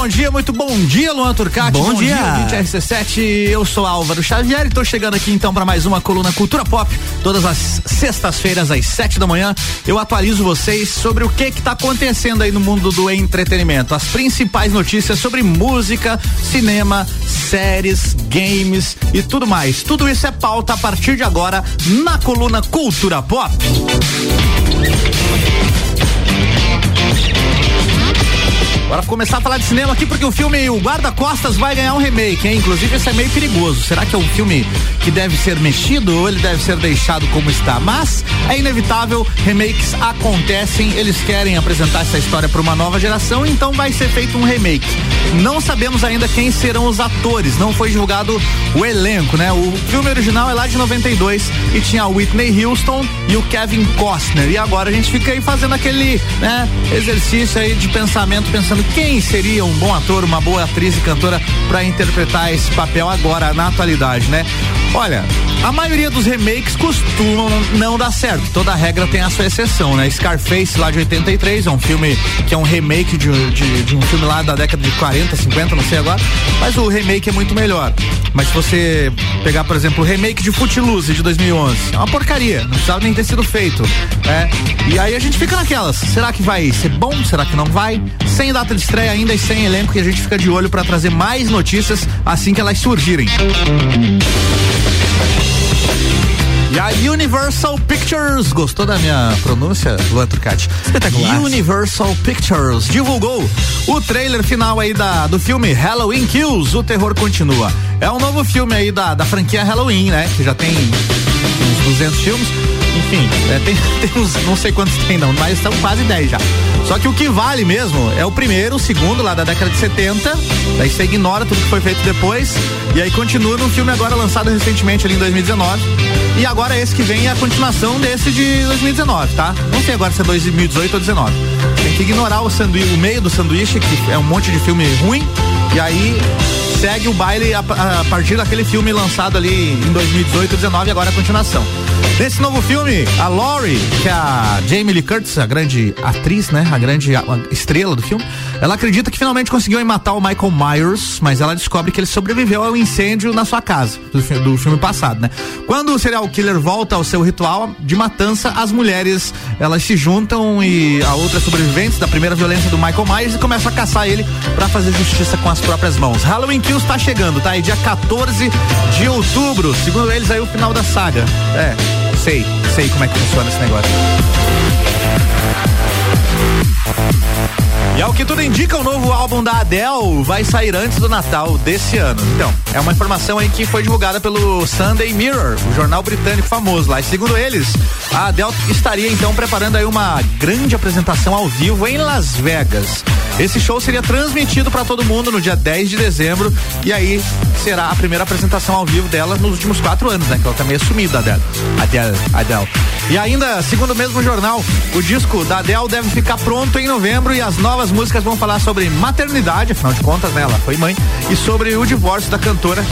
bom dia, muito bom dia, Luan Turcati. Bom, bom dia. dia RC7, eu sou Álvaro Xavier e tô chegando aqui então para mais uma coluna Cultura Pop. Todas as sextas-feiras às sete da manhã, eu atualizo vocês sobre o que que tá acontecendo aí no mundo do entretenimento. As principais notícias sobre música, cinema, séries, games e tudo mais. Tudo isso é pauta a partir de agora na coluna Cultura Pop. Bora começar a falar de cinema aqui porque o filme O Guarda-Costas vai ganhar um remake, hein? Inclusive esse é meio perigoso. Será que é um filme que deve ser mexido ou ele deve ser deixado como está? Mas é inevitável, remakes acontecem, eles querem apresentar essa história para uma nova geração, então vai ser feito um remake. Não sabemos ainda quem serão os atores, não foi divulgado o elenco, né? O filme original é lá de 92 e tinha Whitney Houston e o Kevin Costner. E agora a gente fica aí fazendo aquele, né, exercício aí de pensamento, pensando quem seria um bom ator, uma boa atriz e cantora para interpretar esse papel agora, na atualidade, né? Olha, a maioria dos remakes costumam não dar certo. Toda regra tem a sua exceção, né? Scarface, lá de 83, é um filme que é um remake de, de, de um filme lá da década de 40, 50, não sei agora. Mas o remake é muito melhor. Mas se você pegar, por exemplo, o remake de Footloose de 2011, é uma porcaria. Não precisava nem ter sido feito. Né? E aí a gente fica naquelas. Será que vai ser bom? Será que não vai? Sem data de estreia ainda e sem elenco, que a gente fica de olho para trazer mais notícias assim que elas surgirem. E a Universal Pictures, gostou da minha pronúncia, Luan Trucati? Espetacular. Universal Pictures divulgou o trailer final aí da, do filme Halloween Kills, o terror continua. É um novo filme aí da, da franquia Halloween, né? Que já tem uns 200 filmes. Enfim, é, tem, tem uns, não sei quantos tem não, mas são quase 10 já. Só que o que vale mesmo é o primeiro, o segundo lá da década de 70. Daí você ignora tudo que foi feito depois. E aí continua no filme agora lançado recentemente ali em 2019. E agora esse que vem é a continuação desse de 2019, tá? Não sei agora se é 2018 ou 19. Tem que ignorar o sanduíche, o meio do sanduíche, que é um monte de filme ruim. E aí segue o baile a, a, partir daquele filme lançado ali em 2018, 19 agora a continuação. Nesse novo filme, a Laurie, que é a Jamie Lee Curtis, a grande atriz, né? A grande a, a estrela do filme, ela acredita que finalmente conseguiu matar o Michael Myers, mas ela descobre que ele sobreviveu ao incêndio na sua casa, do, do filme passado, né? Quando o serial killer volta ao seu ritual de matança, as mulheres, elas se juntam e a outras sobreviventes da primeira violência do Michael Myers e começam a caçar ele para fazer justiça com as próprias mãos. Halloween Kills tá chegando, tá? aí dia 14 de outubro, segundo eles aí o final da saga. É, sei, sei como é que funciona esse negócio. E ao que tudo indica, o novo álbum da Adele vai sair antes do Natal desse ano. Então, é uma informação aí que foi divulgada pelo Sunday Mirror, o jornal britânico famoso lá. E segundo eles, a Adele estaria então preparando aí uma grande apresentação ao vivo em Las Vegas. Esse show seria transmitido para todo mundo no dia 10 de dezembro e aí será a primeira apresentação ao vivo dela nos últimos quatro anos, né? Que ela tá meio sumida, Adele. Adele, Adele. E ainda, segundo o mesmo jornal, o disco da Adele deve ficar pronto em novembro e as novas músicas vão falar sobre maternidade, afinal de contas, né? Ela foi mãe, e sobre o divórcio da cantora.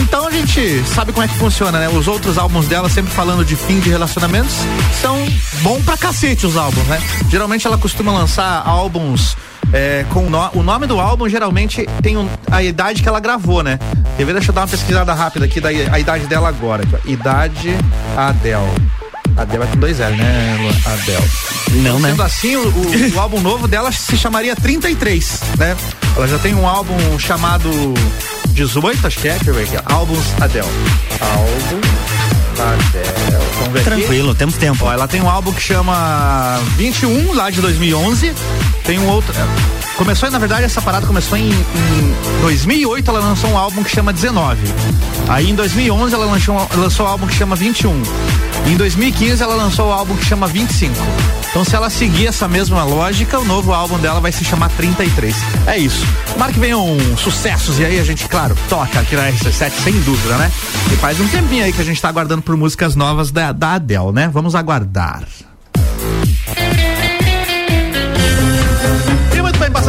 Então a gente sabe como é que funciona, né? Os outros álbuns dela, sempre falando de fim de relacionamentos, são bom pra cacete os álbuns, né? Geralmente ela costuma lançar álbuns é, com no, o nome do álbum geralmente tem um, a idade que ela gravou, né? Quer ver? Deixa eu dar uma pesquisada rápida aqui da a idade dela agora. Aqui, idade Adele. Adele é com dois L, né, Adele? Não, né? Sendo assim, o, o, o, álbum novo dela se chamaria 33, né? Ela já tem um álbum chamado 18, acho que é, deixa eu ver aqui, álbuns Adele. Álbum. Vamos ver Tranquilo, aqui. temos tempo. Ó, ela tem um álbum que chama 21, lá de 2011. Tem um outro. Começou, na verdade, essa parada começou em, em 2008. Ela lançou um álbum que chama 19. Aí em 2011 ela lançou, lançou um álbum que chama 21. Em 2015 ela lançou o um álbum que chama 25. Então se ela seguir essa mesma lógica, o novo álbum dela vai se chamar 33. É isso. Tomara que venham sucessos e aí a gente, claro, toca aqui na RC7 sem dúvida, né? E faz um tempinho aí que a gente tá aguardando por músicas novas da, da Adele, né? Vamos aguardar.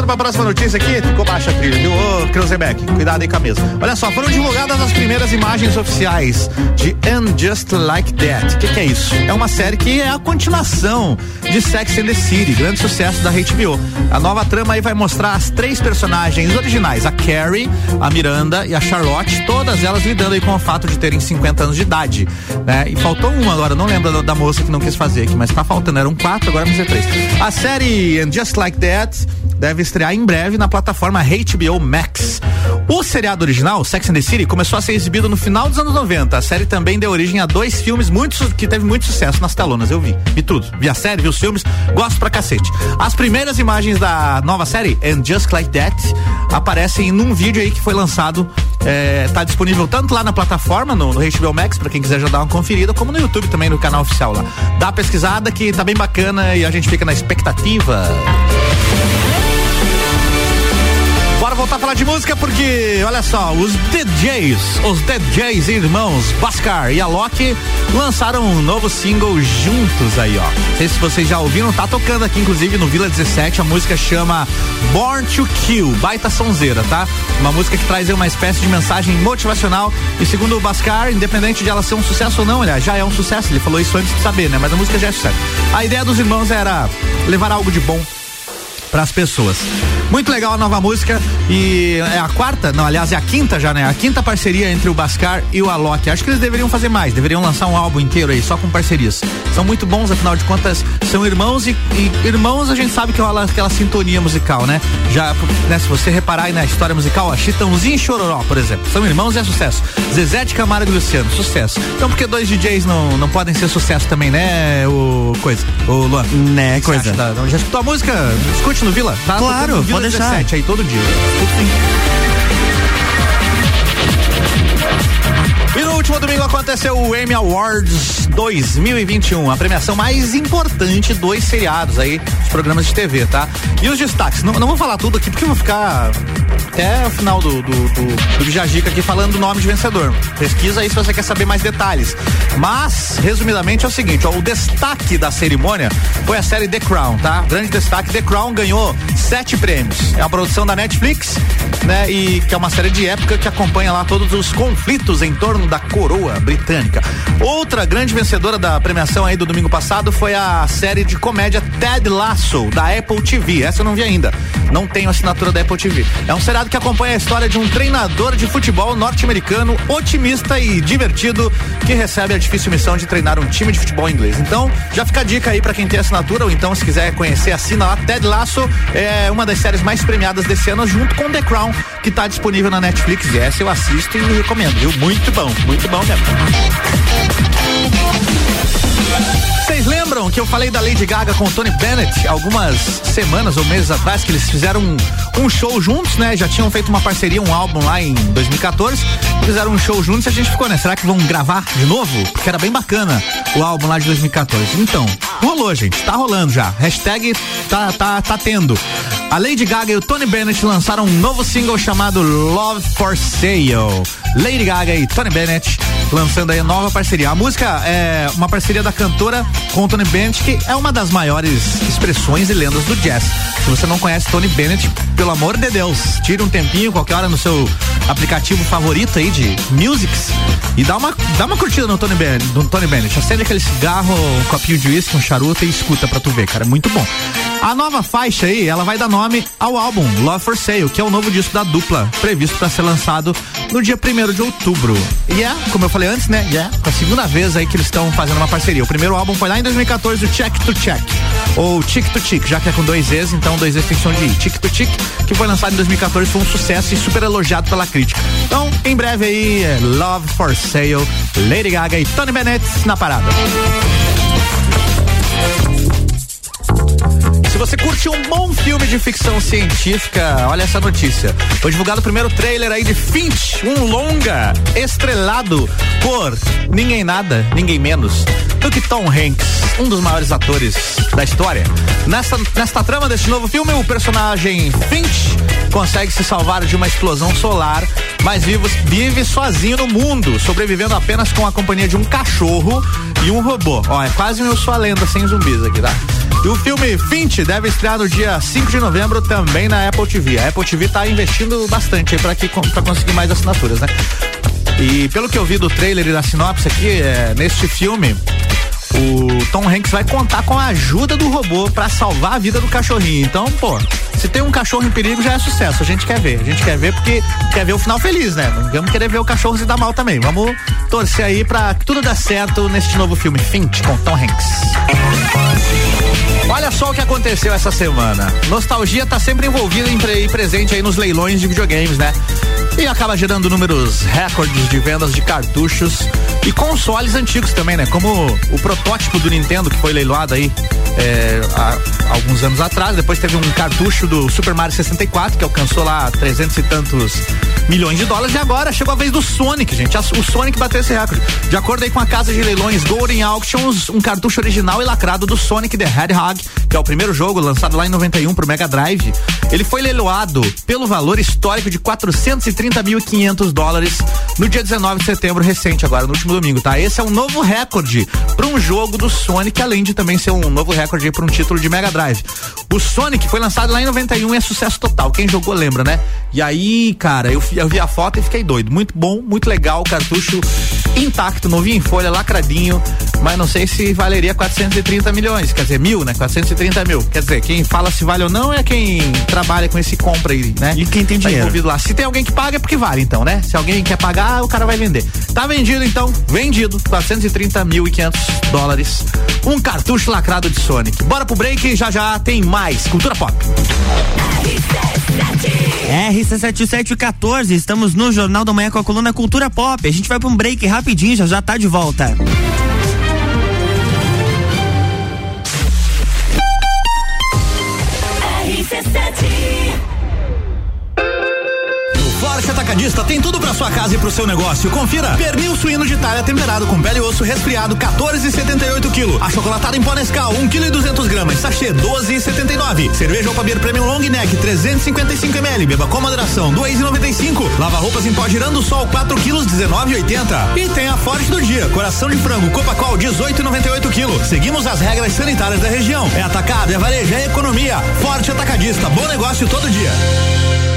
Pra próxima notícia aqui, ficou baixa a trilha, viu? Ô, Kreuzebeck, cuidado aí com a mesa. Olha só, foram divulgadas as primeiras imagens oficiais de And Just Like That. O que, que, é isso? É uma série que é a continuação de Sex and the City, grande sucesso da HBO. A nova trama aí vai mostrar as três personagens originais, a Carrie, a Miranda e a Charlotte, todas elas lidando aí com o fato de terem 50 anos de idade, né? E faltou uma agora, não lembro da, da moça que não quis fazer aqui, mas tá faltando, eram quatro, agora vamos ser três. A série And Just Like That deve estrear em breve na plataforma HBO Max. O seriado original, Sex and the City, começou a ser exibido no final dos anos 90. A série também deu origem a dois filmes muito, que teve muito sucesso nas telonas. Eu vi, vi tudo. Vi a série, vi os filmes, gosto pra cacete. As primeiras imagens da nova série, And Just Like That, aparecem num vídeo aí que foi lançado. É, tá disponível tanto lá na plataforma, no, no HBO Max, pra quem quiser já dar uma conferida, como no YouTube também, no canal oficial lá. Dá pesquisada que tá bem bacana e a gente fica na expectativa. Voltar a falar de música porque, olha só, os DJs, os DJs irmãos Bascar e Alok lançaram um novo single juntos aí, ó. Não sei se vocês já ouviram, tá tocando aqui inclusive no Vila 17, a música chama Born to Kill, baita sonzeira, tá? Uma música que traz aí uma espécie de mensagem motivacional e segundo o Bascar, independente de ela ser um sucesso ou não, aliás, já é um sucesso, ele falou isso antes de saber, né? Mas a música já é sucesso. A ideia dos irmãos era levar algo de bom para as pessoas. Muito legal a nova música e é a quarta, não, aliás, é a quinta já, né? A quinta parceria entre o Bascar e o Alok. Acho que eles deveriam fazer mais, deveriam lançar um álbum inteiro aí, só com parcerias. São muito bons, afinal de contas, são irmãos e, e irmãos a gente sabe que rola aquela sintonia musical, né? Já, né, se você reparar aí na história musical, a Chitãozinho e Chororó, por exemplo, são irmãos e é sucesso. Zezé de Camargo e Luciano, sucesso. Então por que dois DJs não, não podem ser sucesso também, né? O coisa, o Luan. Né, coisa. Da, já escutou a música? Escute no Vila? Tá claro, Vila pode 17 deixar. aí todo dia. E no último domingo aconteceu o Emmy Awards 2021, a premiação mais importante dos seriados aí, dos programas de TV, tá? E os destaques, não, não vou falar tudo aqui porque eu vou ficar até o final do, do, do, do Bijajica aqui falando do nome de vencedor. Pesquisa aí se você quer saber mais detalhes. Mas, resumidamente, é o seguinte: ó, o destaque da cerimônia foi a série The Crown, tá? Grande destaque: The Crown ganhou sete prêmios. É a produção da Netflix, né? E que é uma série de época que acompanha lá todos os conflitos em torno da coroa britânica. Outra grande vencedora da premiação aí do domingo passado foi a série de comédia Ted Lasso, da Apple TV. Essa eu não vi ainda. Não tenho assinatura da Apple TV. É um seriado que acompanha a história de um treinador de futebol norte-americano otimista e divertido que recebe a difícil missão de treinar um time de futebol inglês. Então, já fica a dica aí para quem tem assinatura ou então se quiser conhecer, assina lá. Ted Lasso é uma das séries mais premiadas desse ano junto com The Crown, que está disponível na Netflix. E essa eu assisto e recomendo, viu? Muito bom, muito bom mesmo. Vocês lembram que eu falei da Lady Gaga com o Tony Bennett algumas semanas ou meses atrás que eles fizeram um, um, show juntos, né? Já tinham feito uma parceria, um álbum lá em 2014, fizeram um show juntos e a gente ficou, né? Será que vão gravar de novo? Porque era bem bacana o álbum lá de 2014. Então, rolou, gente, tá rolando já. Hashtag tá, tá, tá tendo. A Lady Gaga e o Tony Bennett lançaram um novo single chamado Love for Sale. Lady Gaga e Tony Bennett lançando aí nova parceria. A música é uma parceria da cantora com Tony Bennett, que é uma das maiores expressões e lendas do jazz. Se você não conhece Tony Bennett, pelo amor de Deus, tire um tempinho, qualquer hora no seu aplicativo favorito aí de musics e dá uma, dá uma curtida no Tony Bennett, no Tony Bennett. Acende aquele cigarro, um copinho de uísque, um charuto e escuta pra tu ver, cara. É muito bom. A nova faixa aí, ela vai dar nome ao álbum Love for Sale, que é o novo disco da dupla, previsto para ser lançado no dia 1 de outubro. E é, como eu falei antes, né? É a segunda vez aí que eles estão fazendo uma parceria. O primeiro álbum foi lá em 2014, o Check to Check, ou Tick to Tick, já que é com dois E's, então dois E's tem som de I. Tick to Tick, que foi lançado em 2014, foi um sucesso e super elogiado pela crítica. Então, em breve aí, é Love for Sale, Lady Gaga e Tony Bennett na parada. Você curte um bom filme de ficção científica, olha essa notícia. Foi divulgado o primeiro trailer aí de Finch, um longa estrelado por ninguém nada, ninguém menos do que Tom Hanks, um dos maiores atores da história. Nesta, nesta trama desse novo filme, o personagem Finch consegue se salvar de uma explosão solar, mas vive, vive sozinho no mundo, sobrevivendo apenas com a companhia de um cachorro e um robô. Ó, é quase um Eu Sou a Lenda sem zumbis aqui, tá? E o filme Fint deve estrear no dia 5 de novembro também na Apple TV. A Apple TV tá investindo bastante pra, que, pra conseguir mais assinaturas, né? E pelo que eu vi do trailer e da sinopse aqui, é, neste filme, o Tom Hanks vai contar com a ajuda do robô para salvar a vida do cachorrinho. Então, pô, se tem um cachorro em perigo já é sucesso. A gente quer ver. A gente quer ver porque quer ver o final feliz, né? Não vamos querer ver o cachorro se dar mal também. Vamos torcer aí para que tudo dê certo neste novo filme Fint com Tom Hanks. Olha só o que aconteceu essa semana. Nostalgia tá sempre envolvida e presente aí nos leilões de videogames, né? E acaba gerando números recordes de vendas de cartuchos e consoles antigos também, né? Como o protótipo do Nintendo que foi leiloado aí é, há alguns anos atrás. Depois teve um cartucho do Super Mario 64 que alcançou lá 300 e tantos milhões de dólares e agora chegou a vez do Sonic, gente. O Sonic bateu esse recorde. De acordo aí com a casa de leilões Golden Auctions, um cartucho original e lacrado do Sonic the Hedgehog, que é o primeiro jogo lançado lá em 91 pro Mega Drive, ele foi leiloado pelo valor histórico de 430.500 dólares no dia 19 de setembro recente, agora no último domingo, tá? Esse é um novo recorde para um jogo do Sonic, além de também ser um novo recorde para um título de Mega Drive. O Sonic foi lançado lá em 91 e é sucesso total. Quem jogou lembra, né? E aí, cara, eu, eu vi a foto e fiquei doido. Muito bom, muito legal, cartucho intacto, novinho em folha, lacradinho, mas não sei se valeria 430 milhões, quer dizer, mil, né? 430 mil. Quer dizer, quem fala se vale ou não é quem trabalha com esse compra aí, né? E quem tem tá dinheiro. lá. Se tem alguém que paga é porque vale, então, né? Se alguém quer pagar, o cara vai vender. Tá vendido, então, vendido, 430 mil e 500 dólares. Um cartucho lacrado de Sonic. Bora pro break, já já tem mais Cultura Pop. RC7714, estamos no Jornal da Manhã com a coluna Cultura Pop. A gente vai para um break rapidinho, já já tá de volta. Atacadista tem tudo para sua casa e pro seu negócio. Confira. Pernil suíno de talha temperado com pele e osso resfriado 14,78 kg. Achocolatado em pó Nescau 1 kg e 200 gramas. Sachê 12,79. Cerveja Alpabir Premium Long Neck 355 ml. Beba com moderação 2,95. Lava roupas em pó girando sol 4 kg 19,80. E tem a Forte do dia. Coração de frango Copacol 18,98 kg. Seguimos as regras sanitárias da região. É atacado, é varejo, é economia. Forte Atacadista. Bom negócio todo dia.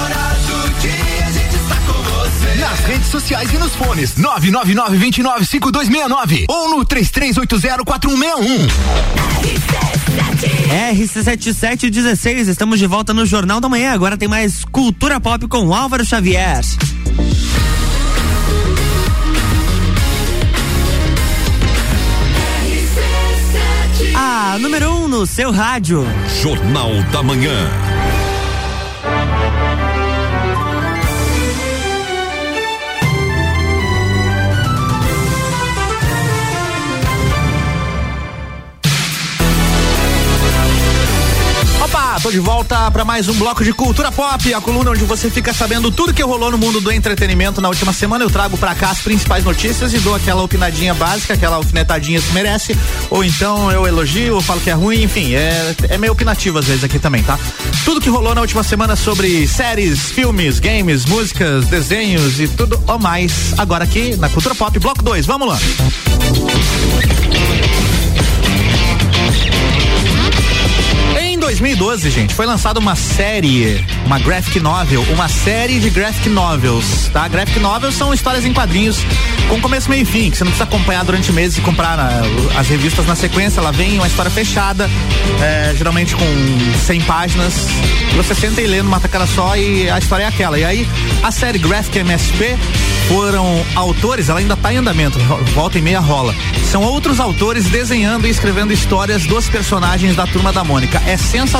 nas redes sociais e nos fones 999 29 5269 ou no 33804161. RC7716, estamos de volta no Jornal da Manhã. Agora tem mais Cultura Pop com Álvaro Xavier. A número 1 um no seu rádio. Jornal da Manhã. Tô de volta para mais um bloco de cultura pop, a coluna onde você fica sabendo tudo que rolou no mundo do entretenimento na última semana. Eu trago para cá as principais notícias e dou aquela opinadinha básica, aquela alfinetadinha que merece. Ou então eu elogio, ou falo que é ruim, enfim, é, é meio opinativo às vezes aqui também, tá? Tudo que rolou na última semana sobre séries, filmes, games, músicas, desenhos e tudo ou mais. Agora aqui na Cultura Pop, bloco 2. Vamos lá. 2012, gente, foi lançada uma série, uma graphic novel, uma série de graphic novels, tá? Graphic novels são histórias em quadrinhos com começo, meio e fim, que você não precisa acompanhar durante meses e comprar na, as revistas na sequência, ela vem uma história fechada, é, geralmente com 100 páginas, você senta e lê numa tacada só e a história é aquela. E aí, a série Graphic MSP foram autores, ela ainda está em andamento, volta e meia rola. São outros autores desenhando e escrevendo histórias dos personagens da Turma da Mônica. É sensacional.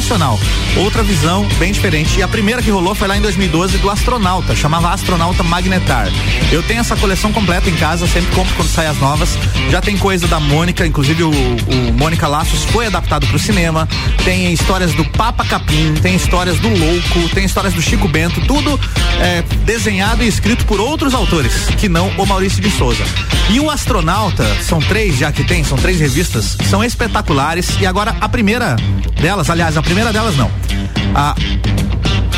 Outra visão bem diferente. E a primeira que rolou foi lá em 2012 do Astronauta, chamava Astronauta Magnetar. Eu tenho essa coleção completa em casa, sempre compro quando sai as novas. Já tem coisa da Mônica, inclusive o, o Mônica Laços foi adaptado para o cinema. Tem histórias do Papa Capim, tem histórias do Louco, tem histórias do Chico Bento, tudo é, desenhado e escrito por outros autores, que não o Maurício de Souza. E o Astronauta, são três já que tem, são três revistas, são espetaculares. E agora a primeira delas, aliás, a primeira delas não. A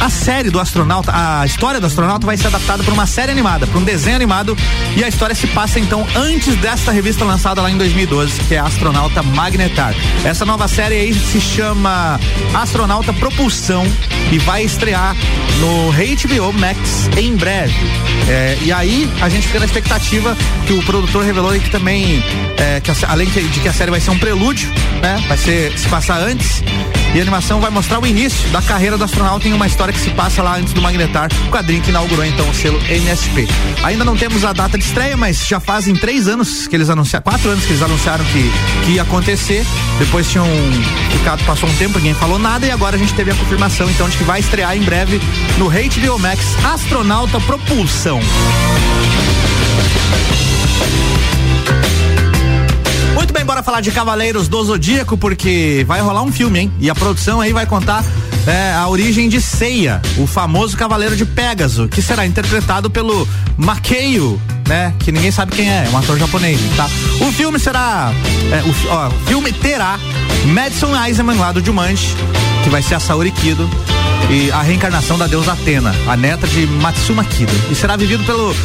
a série do astronauta, a história do astronauta vai ser adaptada para uma série animada, para um desenho animado e a história se passa então antes desta revista lançada lá em 2012, que é Astronauta Magnetar. Essa nova série aí se chama Astronauta Propulsão e vai estrear no HBO Max em breve. É, e aí a gente fica na expectativa que o produtor revelou que também, é, que a, além de que a série vai ser um prelúdio, né? Vai ser se passar antes e a animação vai mostrar o início da carreira do astronauta em uma história que se passa lá antes do Magnetar, o quadrinho que inaugurou então o selo MSP. Ainda não temos a data de estreia, mas já fazem três anos que eles anunciaram, quatro anos que eles anunciaram que, que ia acontecer. Depois tinham ficado, passou um tempo, ninguém falou nada e agora a gente teve a confirmação então de que vai estrear em breve no HBO Max Astronauta Propulsão. Muito bem, bora falar de Cavaleiros do Zodíaco, porque vai rolar um filme, hein? E a produção aí vai contar é, a origem de Seiya, o famoso Cavaleiro de Pégaso, que será interpretado pelo Makeio, né? Que ninguém sabe quem é, é um ator japonês, tá? O filme será. É, o, ó, o filme terá Madison Eisenman lá do Jumanji, que vai ser a Saori Kido e a reencarnação da deusa Atena, a neta de Matsuma Kido. E será vivido pelo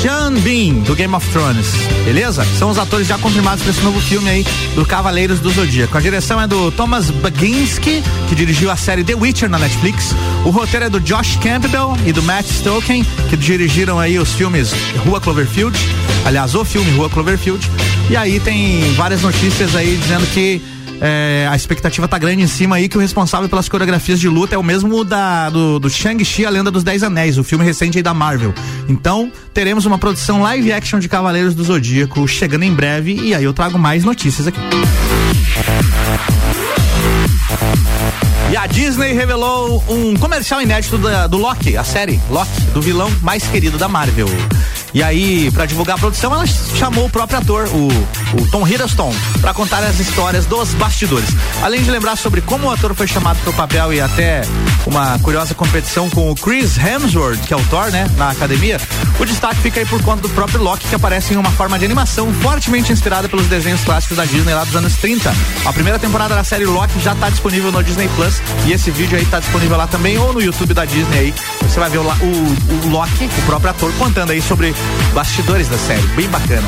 Sean Bean, do Game of Thrones. Beleza? São os atores já confirmados para esse novo filme aí do Cavaleiros do Zodíaco. A direção é do Thomas Baginski, que dirigiu a série The Witcher na Netflix. O roteiro é do Josh Campbell e do Matt Stoken, que dirigiram aí os filmes Rua Cloverfield. Aliás, o filme Rua Cloverfield. E aí tem várias notícias aí dizendo que é, a expectativa tá grande em cima aí que o responsável pelas coreografias de luta é o mesmo da do, do Shang-Chi, a Lenda dos Dez Anéis, o filme recente aí da Marvel. Então, teremos uma produção live action de Cavaleiros do Zodíaco chegando em breve e aí eu trago mais notícias aqui. E a Disney revelou um comercial inédito da, do Loki, a série Loki, do vilão mais querido da Marvel. E aí, para divulgar a produção, ela chamou o próprio ator, o, o Tom Hiddleston, para contar as histórias dos bastidores. Além de lembrar sobre como o ator foi chamado para o papel e até uma curiosa competição com o Chris Hemsworth, que é o Thor, né, na academia, o destaque fica aí por conta do próprio Loki, que aparece em uma forma de animação fortemente inspirada pelos desenhos clássicos da Disney lá dos anos 30. A primeira temporada da série Loki já está disponível no Disney Plus e esse vídeo aí está disponível lá também ou no YouTube da Disney aí. Você vai ver o, o, o Loki, o próprio ator, contando aí sobre bastidores da série. Bem bacana.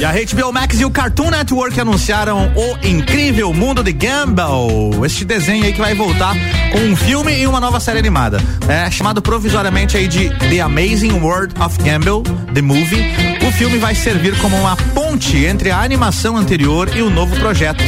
E a HBO Max e o Cartoon Network anunciaram o incrível mundo de Gumball. Este desenho aí que vai voltar com um filme e uma nova série animada. É chamado provisoriamente aí de The Amazing World of Gumball, The Movie. O filme vai servir como uma ponte entre a animação anterior e o novo projeto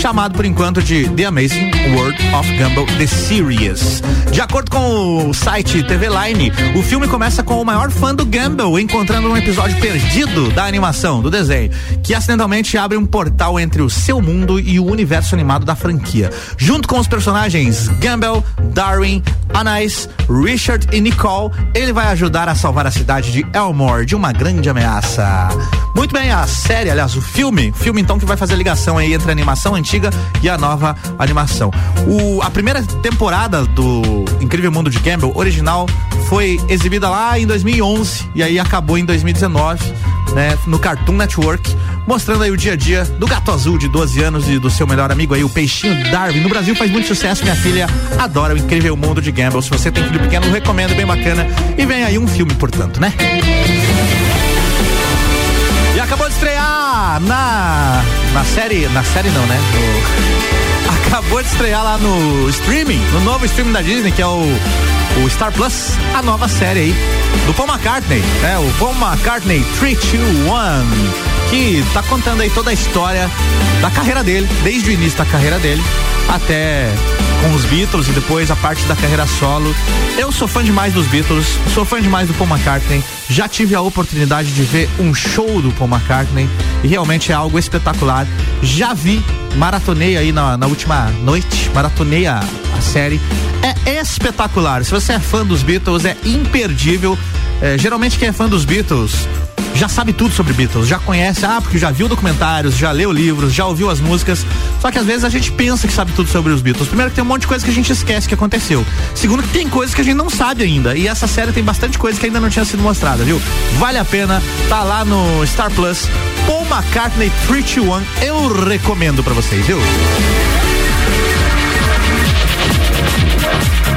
chamado por enquanto de The Amazing World of Gumball The Series. De acordo com o site TV Line, o filme começa com o maior fã do Gumball encontrando um episódio perdido da animação, do desenho, que acidentalmente abre um portal entre o seu mundo e o universo animado da franquia. Junto com os personagens Gumball, Darwin, Anais, Richard e Nicole. Ele vai ajudar a salvar a cidade de Elmore de uma grande ameaça. Muito bem, a série, aliás, o filme, filme então que vai fazer ligação aí entre a animação antiga e a nova animação. O, a primeira temporada do Incrível Mundo de Gumball original foi exibida lá em 2011 e aí acabou em 2019, né, no Cartoon Network, mostrando aí o dia a dia do gato azul de 12 anos e do seu melhor amigo aí, o peixinho Darwin. No Brasil faz muito sucesso, minha filha adora o Incrível Mundo de Gumball. Se você tem filho pequeno, recomendo, bem bacana. E vem aí um filme, portanto, né? E acabou de estrear na na série, na série não, né? No, acabou de estrear lá no streaming, no novo streaming da Disney, que é o o Star Plus, a nova série aí do Paul McCartney, né? O Paul McCartney 321, que tá contando aí toda a história da carreira dele, desde o início da carreira dele até com os Beatles e depois a parte da carreira solo. Eu sou fã demais dos Beatles, sou fã demais do Paul McCartney. Já tive a oportunidade de ver um show do Paul McCartney e realmente é algo espetacular. Já vi, maratonei aí na, na última noite, maratonei a, a série. É espetacular. Se você é fã dos Beatles, é imperdível. É, geralmente quem é fã dos Beatles já sabe tudo sobre Beatles, já conhece, ah, porque já viu documentários, já leu livros, já ouviu as músicas. Só que às vezes a gente pensa que sabe tudo sobre os Beatles. Primeiro que tem um monte de coisa que a gente esquece que aconteceu. Segundo que tem coisas que a gente não sabe ainda. E essa série tem bastante coisa que ainda não tinha sido mostrada, viu? Vale a pena, tá lá no Star Plus. Paul McCartney 321, eu recomendo para vocês, viu?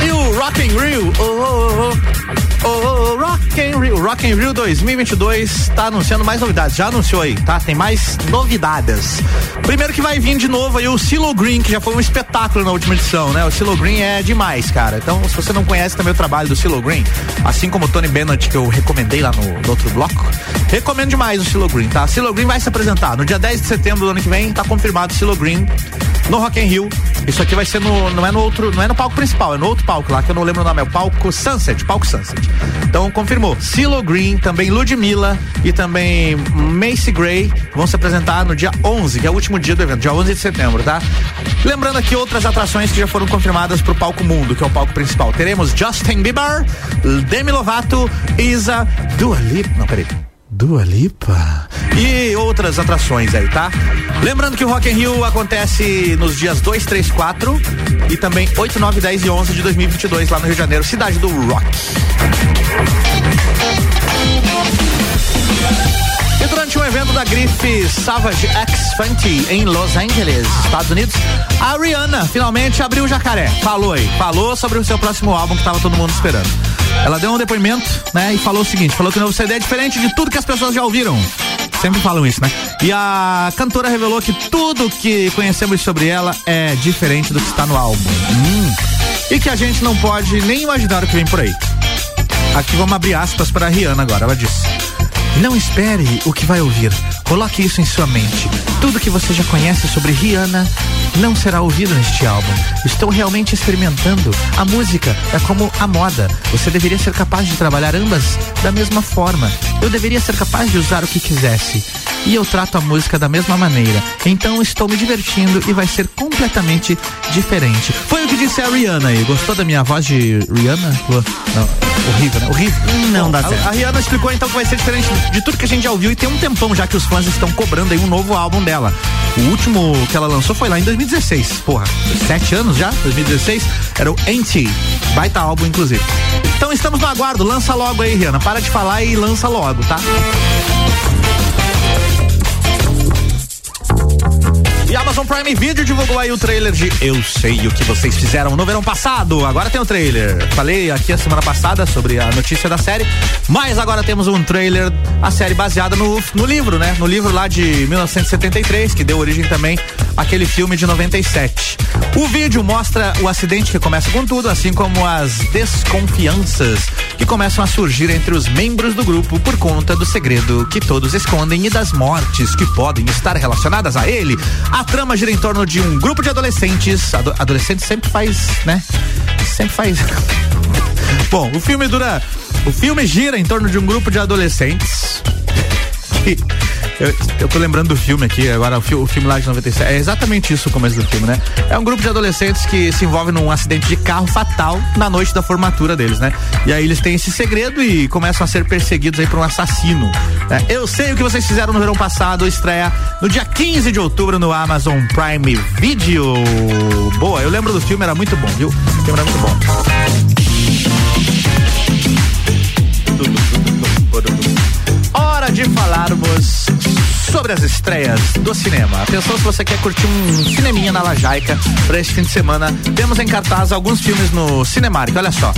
E o Rock in Rio, oh, oh, oh. O Rock in Rio, Rock in Rio 2022 está anunciando mais novidades. Já anunciou aí, tá? Tem mais novidades. Primeiro que vai vir de novo aí o Silo Green, que já foi um espetáculo na última edição, né? O Silo Green é demais, cara. Então, se você não conhece também o trabalho do Silo Green, assim como o Tony Bennett que eu recomendei lá no, no outro bloco, recomendo demais o Silo Green, tá? Silo Green vai se apresentar no dia 10 de setembro do ano que vem, tá confirmado o Silo Green no Rock in Rio. Isso aqui vai ser no, não é no outro, não é no palco principal, é no outro palco lá, que eu não lembro o nome, é o palco Sunset, palco Sunset. Então confirmou, Silo Green, também Ludmilla e também Macy Gray vão se apresentar no dia 11, que é o último dia do evento, dia 11 de setembro, tá? Lembrando aqui outras atrações que já foram confirmadas pro palco Mundo, que é o palco principal. Teremos Justin Bieber, Demi Lovato, Isa, Dua Lipa, não, peraí. Dua Lipa e outras atrações aí, tá? Lembrando que o Rock in Rio acontece nos dias 2, 3, 4 e também 8, 9, 10 e 11 de 2022 lá no Rio de Janeiro, cidade do rock. Durante um evento da grife Savage X Fenty em Los Angeles, Estados Unidos, a Rihanna finalmente abriu o jacaré. Falou aí, falou sobre o seu próximo álbum que tava todo mundo esperando. Ela deu um depoimento, né, e falou o seguinte: falou que o novo CD é diferente de tudo que as pessoas já ouviram. Sempre falam isso, né? E a cantora revelou que tudo que conhecemos sobre ela é diferente do que está no álbum. Hum. E que a gente não pode nem imaginar o que vem por aí. Aqui vamos abrir aspas para a Rihanna agora. Ela disse: Não espere o que vai ouvir. Coloque isso em sua mente. Tudo que você já conhece sobre Rihanna não será ouvido neste álbum. Estou realmente experimentando. A música é como a moda. Você deveria ser capaz de trabalhar ambas da mesma forma. Eu deveria ser capaz de usar o que quisesse. E eu trato a música da mesma maneira. Então estou me divertindo e vai ser completamente diferente. Foi o que disse a Rihanna aí. Gostou da minha voz de Rihanna? Não, horrível, né? Horrível. Não Bom, dá certo. A, a Rihanna explicou então que vai ser diferente de tudo que a gente já ouviu e tem um tempão já que os fãs estão cobrando aí um novo álbum dela. O último que ela lançou foi lá em 2016. Porra, sete anos já? 2016? Era o Anti. Baita álbum, inclusive. Então estamos no aguardo. Lança logo aí, Rihanna. Para de falar e lança logo, tá? Amazon Prime Video divulgou aí o trailer de Eu Sei o que vocês fizeram no verão passado. Agora tem o um trailer. Falei aqui a semana passada sobre a notícia da série, mas agora temos um trailer, a série baseada no, no livro, né? No livro lá de 1973, que deu origem também àquele filme de 97. O vídeo mostra o acidente que começa com tudo, assim como as desconfianças que começam a surgir entre os membros do grupo por conta do segredo que todos escondem e das mortes que podem estar relacionadas a ele. A trama gira em torno de um grupo de adolescentes. Ado adolescentes sempre faz, né? Sempre faz. Bom, o filme dura. O filme gira em torno de um grupo de adolescentes que, Eu, eu tô lembrando do filme aqui, agora o, fi, o, filme lá de 97. É exatamente isso o começo do filme, né? É um grupo de adolescentes que se envolve num acidente de carro fatal na noite da formatura deles, né? E aí eles têm esse segredo e começam a ser perseguidos aí por um assassino. Né? Eu sei o que vocês fizeram no verão passado, estreia no dia 15 de outubro no Amazon Prime Video. Boa, eu lembro do filme, era muito bom, viu? O filme era muito bom. Hora de falarmos sobre as estreias do cinema. Atenção se você quer curtir um cineminha na Lajaica para este fim de semana. Temos em cartaz alguns filmes no Cinemark. Olha só.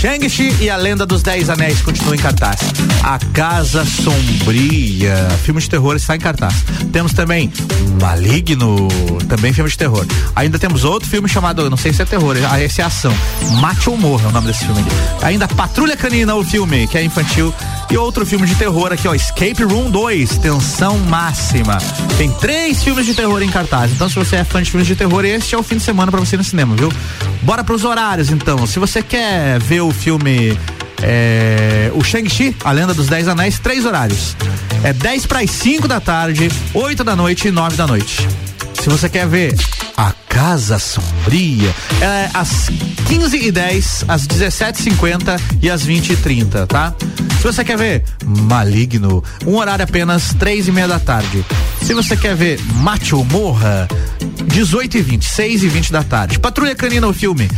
Shang-Chi e a Lenda dos Dez Anéis continuam em cartaz. A Casa Sombria, filme de terror, está em cartaz. Temos também Maligno, também filme de terror. Ainda temos outro filme chamado, não sei se é terror, ah, esse é ação. Mate ou Morra é o nome desse filme. Ainda Patrulha Canina, o filme, que é infantil. E outro filme de terror aqui, ó, Escape Room 2, Tensão Máxima. Tem três filmes de terror em cartaz. Então, se você é fã de filmes de terror, este é o fim de semana para você ir no cinema, viu? Bora pros horários, então. Se você quer ver o filme é, o Shang-Chi, a Lenda dos Dez Anéis, três horários. É 10 para as 5 da tarde, 8 da noite e 9 da noite. Se você quer ver a Casa Sombria, é às 15 e 10, às 17h50 e às 20 e 30 tá? Se você quer ver Maligno, um horário apenas três e meia da tarde. Se você quer ver Macho Morra, 18 e 20, 6 e 20 da tarde. Patrulha Canina, o filme.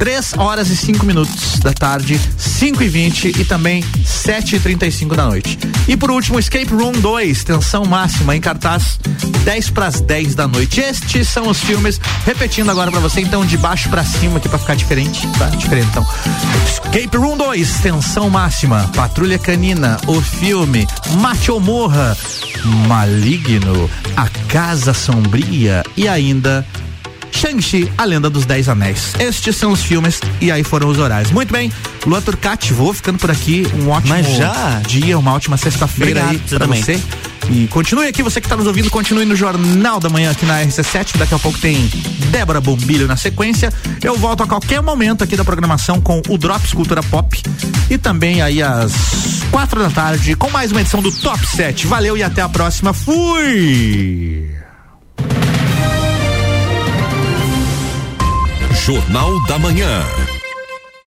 3 horas e 5 minutos da tarde, 5 e 20 e também 7 e 35 da noite. E por último, Escape Room 2, tensão máxima em cartaz, 10 para as 10 da noite. Estes são os filmes, repetindo agora para você, então, de baixo para cima aqui para ficar diferente, tá? Diferente, então. Escape Room 2, tensão máxima, Patrulha Canina, o filme, Mate ou Morra, Maligno, A Casa Sombria e ainda Shang-Chi, A Lenda dos Dez Anéis. Estes são os filmes e aí foram os horários. Muito bem, Lua Turcati, vou ficando por aqui. Um ótimo dia, uma ótima sexta-feira aí pra também. você. E continue aqui, você que está nos ouvindo, continue no Jornal da Manhã aqui na RC7. Daqui a pouco tem Débora Bombilho na sequência. Eu volto a qualquer momento aqui da programação com o Drops Cultura Pop. E também aí às quatro da tarde com mais uma edição do Top 7. Valeu e até a próxima. Fui! Jornal da Manhã.